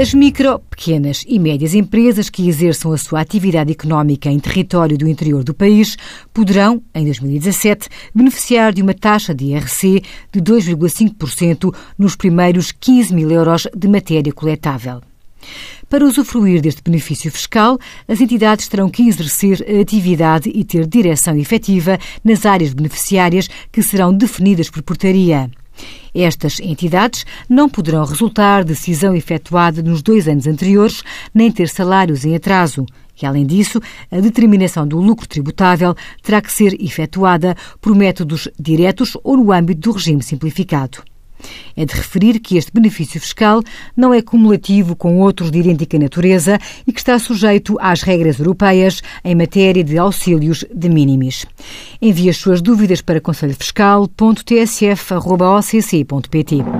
As micro, pequenas e médias empresas que exerçam a sua atividade económica em território do interior do país poderão, em 2017, beneficiar de uma taxa de IRC de 2,5% nos primeiros 15 mil euros de matéria coletável. Para usufruir deste benefício fiscal, as entidades terão que exercer a atividade e ter direção efetiva nas áreas beneficiárias que serão definidas por portaria. Estas entidades não poderão resultar de decisão efetuada nos dois anos anteriores, nem ter salários em atraso. E, além disso, a determinação do lucro tributável terá que ser efetuada por métodos diretos ou no âmbito do regime simplificado. É de referir que este benefício fiscal não é cumulativo com outros de idêntica natureza e que está sujeito às regras europeias em matéria de auxílios de minimis. Envie as suas dúvidas para conselhofiscal.tsf.occ.pt.